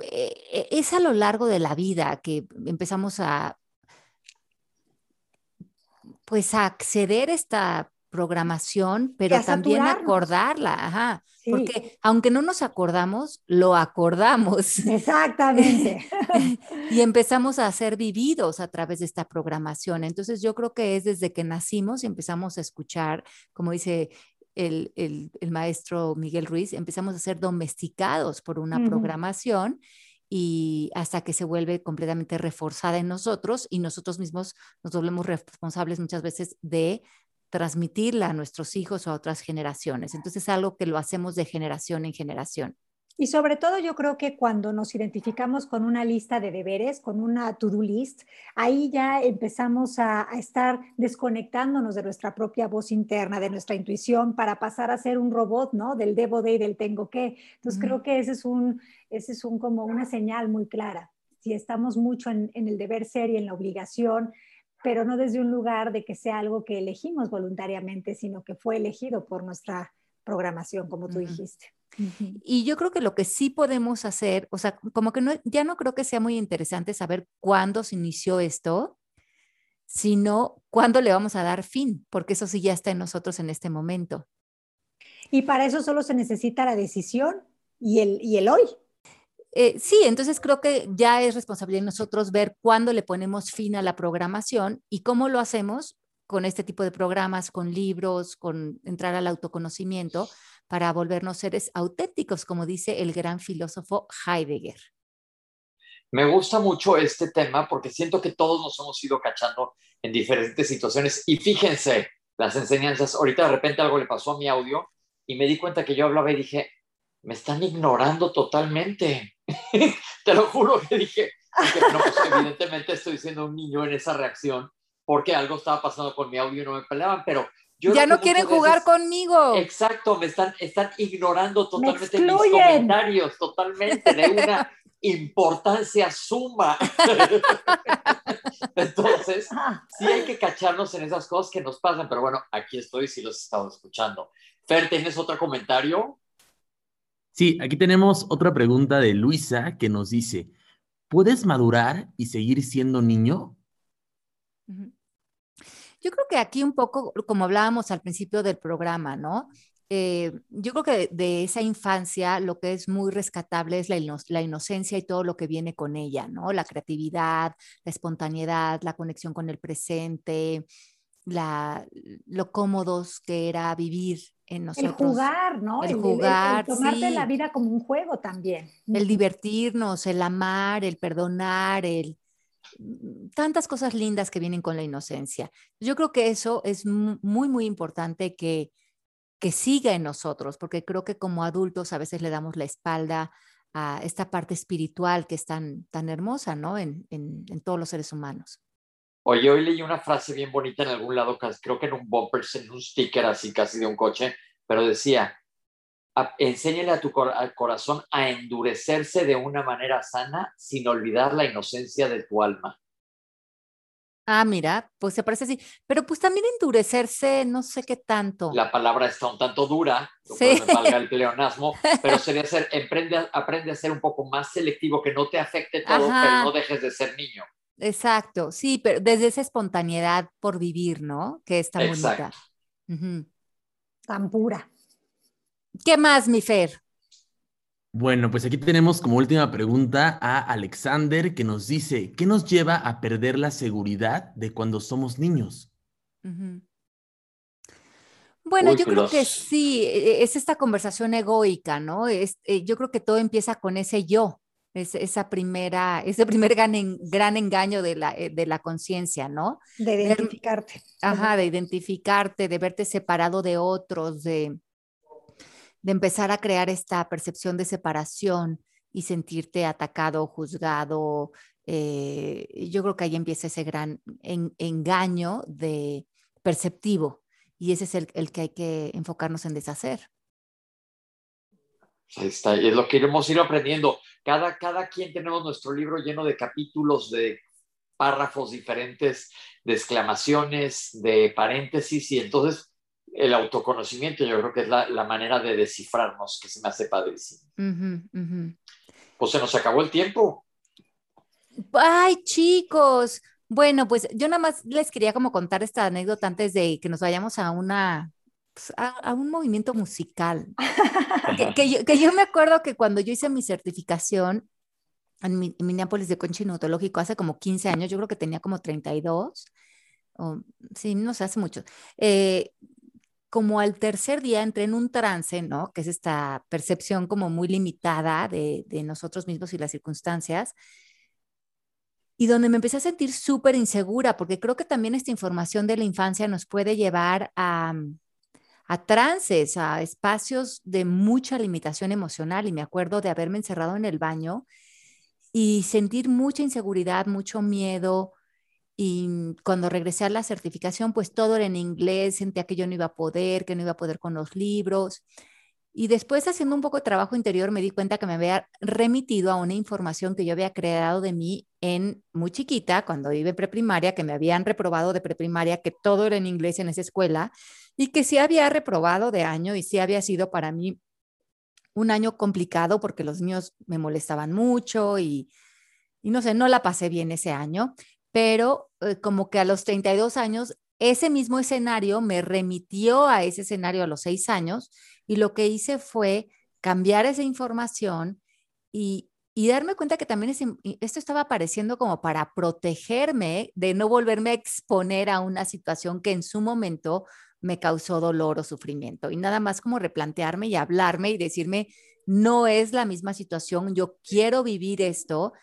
e, e, es a lo largo de la vida que empezamos a, pues, a acceder a esta programación, pero también acordarla, ajá, porque aunque no nos acordamos, lo acordamos. Exactamente. y empezamos a ser vividos a través de esta programación. Entonces yo creo que es desde que nacimos y empezamos a escuchar, como dice el, el, maestro Miguel Ruiz, empezamos a ser domesticados por una programación y hasta que se vuelve completamente reforzada en nosotros y nosotros mismos nos volvemos responsables muchas veces de transmitirla a nuestros hijos o a otras generaciones. Entonces es algo que lo hacemos de generación en generación. Y sobre todo yo creo que cuando nos identificamos con una lista de deberes, con una to-do list, ahí ya empezamos a, estar desconectándonos de nuestra propia voz interna, de nuestra intuición, para pasar a ser un robot, ¿no? Del debo de y del tengo que. Entonces creo que ese es, un, ese es un, como una señal muy clara. Si estamos mucho en, en el deber ser y en la obligación, pero no desde un lugar de que sea algo que elegimos voluntariamente, sino que fue elegido por nuestra programación, como tú dijiste. Y yo creo que lo que sí podemos hacer, o sea, como que no, ya no creo que sea muy interesante saber cuándo se inició esto, sino cuándo le vamos a dar fin, porque eso sí ya está en nosotros en este momento. Y para eso solo se necesita la decisión y el, y el hoy. Eh, sí, entonces creo que ya es responsabilidad de nosotros ver cuándo le ponemos fin a la programación y cómo lo hacemos con este tipo de programas, con libros, con entrar al autoconocimiento para volvernos seres auténticos, como dice el gran filósofo Heidegger. Me gusta mucho este tema porque siento que todos nos hemos ido cachando en diferentes situaciones y fíjense las enseñanzas. Ahorita de repente algo le pasó a mi audio y me di cuenta que yo hablaba y dije, me están ignorando totalmente. Te lo juro que dije, pues, evidentemente estoy siendo un niño en esa reacción porque algo estaba pasando con mi audio y no me peleaban, pero ya no quieren jugar conmigo. Exacto, me están, están ignorando totalmente mis comentarios, totalmente, de una importancia suma. Entonces, sí hay que cacharnos en esas cosas que nos pasan, pero bueno, aquí estoy, si los he estado escuchando. Fer, ¿tienes otro comentario? Sí, aquí tenemos otra pregunta de Luisa que nos dice, ¿puedes madurar y seguir siendo niño? Yo creo que aquí un poco, como hablábamos al principio del programa, ¿no? Eh, yo creo que de, esa infancia lo que es muy rescatable es la, la, inocencia y todo lo que viene con ella, ¿no? La creatividad, la espontaneidad, la conexión con el presente, la, lo cómodos que era vivir en nosotros. El jugar, ¿no? El, jugar. El, tomarte la vida como un juego también. El divertirnos, el amar, el perdonar, el tantas cosas lindas que vienen con la inocencia. Yo creo que eso es muy, muy importante que, que siga en nosotros, porque creo que como adultos a veces le damos la espalda a esta parte espiritual que es tan, tan hermosa, ¿no? En, en, todos los seres humanos. Oye, hoy leí una frase bien bonita en algún lado, creo que en un bumper, en un sticker así casi de un coche, pero decía, enséñale a tu corazón a endurecerse de una manera sana sin olvidar la inocencia de tu alma. Ah, mira, pues se parece así. Pero pues también endurecerse, no sé qué tanto. La palabra está un tanto dura, sí. me valga el pleonasmo, pero sería ser, aprende, aprende a ser un poco más selectivo, que no te afecte todo, pero no dejes de ser niño. Exacto, sí, pero desde esa espontaneidad por vivir, ¿no? Que está bonita. Tan pura. ¿Qué más, mi Fer? Bueno, pues aquí tenemos como última pregunta a Alexander que nos dice, ¿qué nos lleva a perder la seguridad de cuando somos niños? Bueno, yo creo que sí, e, e, es esta conversación egoica, ¿no? Es, eh, yo creo que todo empieza con ese yo, es, esa primera, ese primer gran, gran engaño de la, eh, de la conciencia, ¿no? De identificarte. Ajá, de identificarte, de verte separado de otros, de, de empezar a crear esta percepción de separación y sentirte atacado, juzgado. Eh, yo creo que ahí empieza ese gran engaño de perceptivo y ese es el, el, que hay que enfocarnos en deshacer. Está, es lo que hemos ido aprendiendo. Cada, cada quien tenemos nuestro libro lleno de capítulos, de párrafos diferentes, de exclamaciones, de paréntesis, y entonces el autoconocimiento, yo creo que es la, manera de descifrarnos, que se me hace padrísimo. Pues se nos acabó el tiempo. Ay, chicos. Bueno, pues yo nada más les quería como contar esta anécdota antes de que nos vayamos a una pues, a, un movimiento musical. que, yo, me acuerdo que cuando yo hice mi certificación en, Minneapolis de concha hace como 15 años, yo creo que tenía como 32, o, sí, no sé, hace mucho. Eh, como al tercer día entré en un trance, ¿no? Que es esta percepción como muy limitada de, nosotros mismos y las circunstancias, y donde me empecé a sentir súper insegura, porque creo que también esta información de la infancia nos puede llevar a, a trances, a espacios de mucha limitación emocional. Y me acuerdo de haberme encerrado en el baño y sentir mucha inseguridad, mucho miedo, y cuando regresé a la certificación, pues todo era en inglés, sentía que yo no iba a poder, que no iba a poder con los libros. Y después haciendo un poco de trabajo interior me di cuenta que me había remitido a una información que yo había creado de mí en muy chiquita, cuando iba en preprimaria, que me habían reprobado de preprimaria, que todo era en inglés en esa escuela y que sí había reprobado de año y sí había sido para mí un año complicado porque los niños me molestaban mucho y, y no sé, no la pasé bien ese año pero eh, como que a los 32 años, ese mismo escenario me remitió a ese escenario a los seis años y lo que hice fue cambiar esa información y, darme cuenta que también esto estaba apareciendo como para protegerme de no volverme a exponer a una situación que en su momento me causó dolor o sufrimiento. Y nada más como replantearme y hablarme y decirme, no es la misma situación, yo quiero vivir esto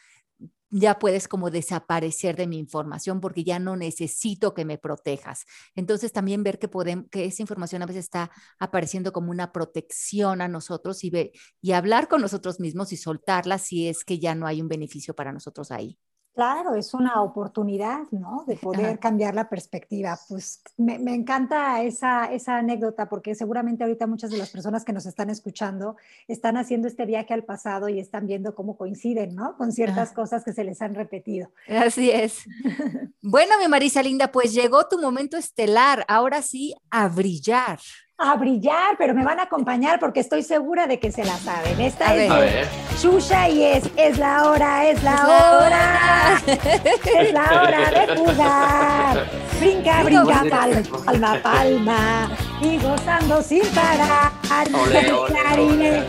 ya puedes como desaparecer de mi información porque ya no necesito que me protejas. Entonces también ver que, podemos, que esa información a veces está apareciendo como una protección a nosotros y, y hablar con nosotros mismos y soltarla si es que ya no hay un beneficio para nosotros ahí. Claro, es una oportunidad, ¿no? De poder cambiar la perspectiva. Pues me, encanta esa, esa, anécdota porque seguramente ahorita muchas de las personas que nos están escuchando están haciendo este viaje al pasado y están viendo cómo coinciden, ¿no? Con ciertas cosas que se les han repetido. Así es. bueno, mi Marisa Linda, pues llegó tu momento estelar. Ahora sí, a brillar a brillar, pero me van a acompañar porque estoy segura de que se la saben. Esta es de Shusha y es, es la hora, es la, hora, es la hora de jugar. Brinca, brinca, palma, palma, y gozando sin parar. Ole, ole,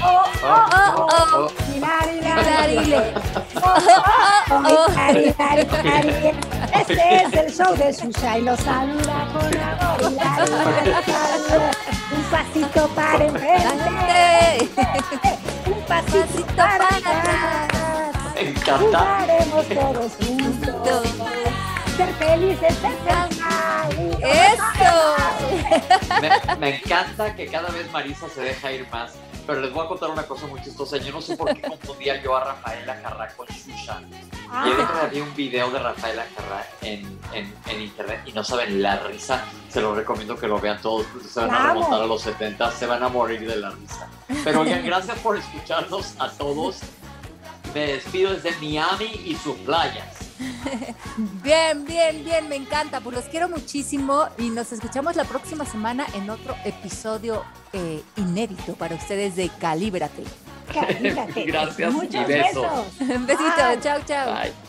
Oh, oh, oh, oh, Este es el show de Susha y lo saluda con amor. Un pasito para enfrente. Un pasito para atrás. Jugaremos todos juntos. Ser felices, ser felices. ¡Eso! Me, me encanta que cada vez Marisa se deja ir más pero les voy a contar una cosa muy chistosa. Yo no sé por qué confundía yo a Rafaela Carrá con Shusha. Y el otro día un video de Rafaela Carrá en, en, en, internet y no saben la risa. Se lo recomiendo que lo vean todos porque se van a remontar a los 70, se van a morir de la risa. Pero oigan, gracias por escucharnos a todos. Me despido desde Miami y sus playas. Bien, bien, bien, me encanta. Pues los quiero muchísimo y nos escuchamos la próxima semana en otro episodio eh, inédito para ustedes de Calíbrate. Gracias Muchos y besos. besos. Un besito, chao, chao. Bye.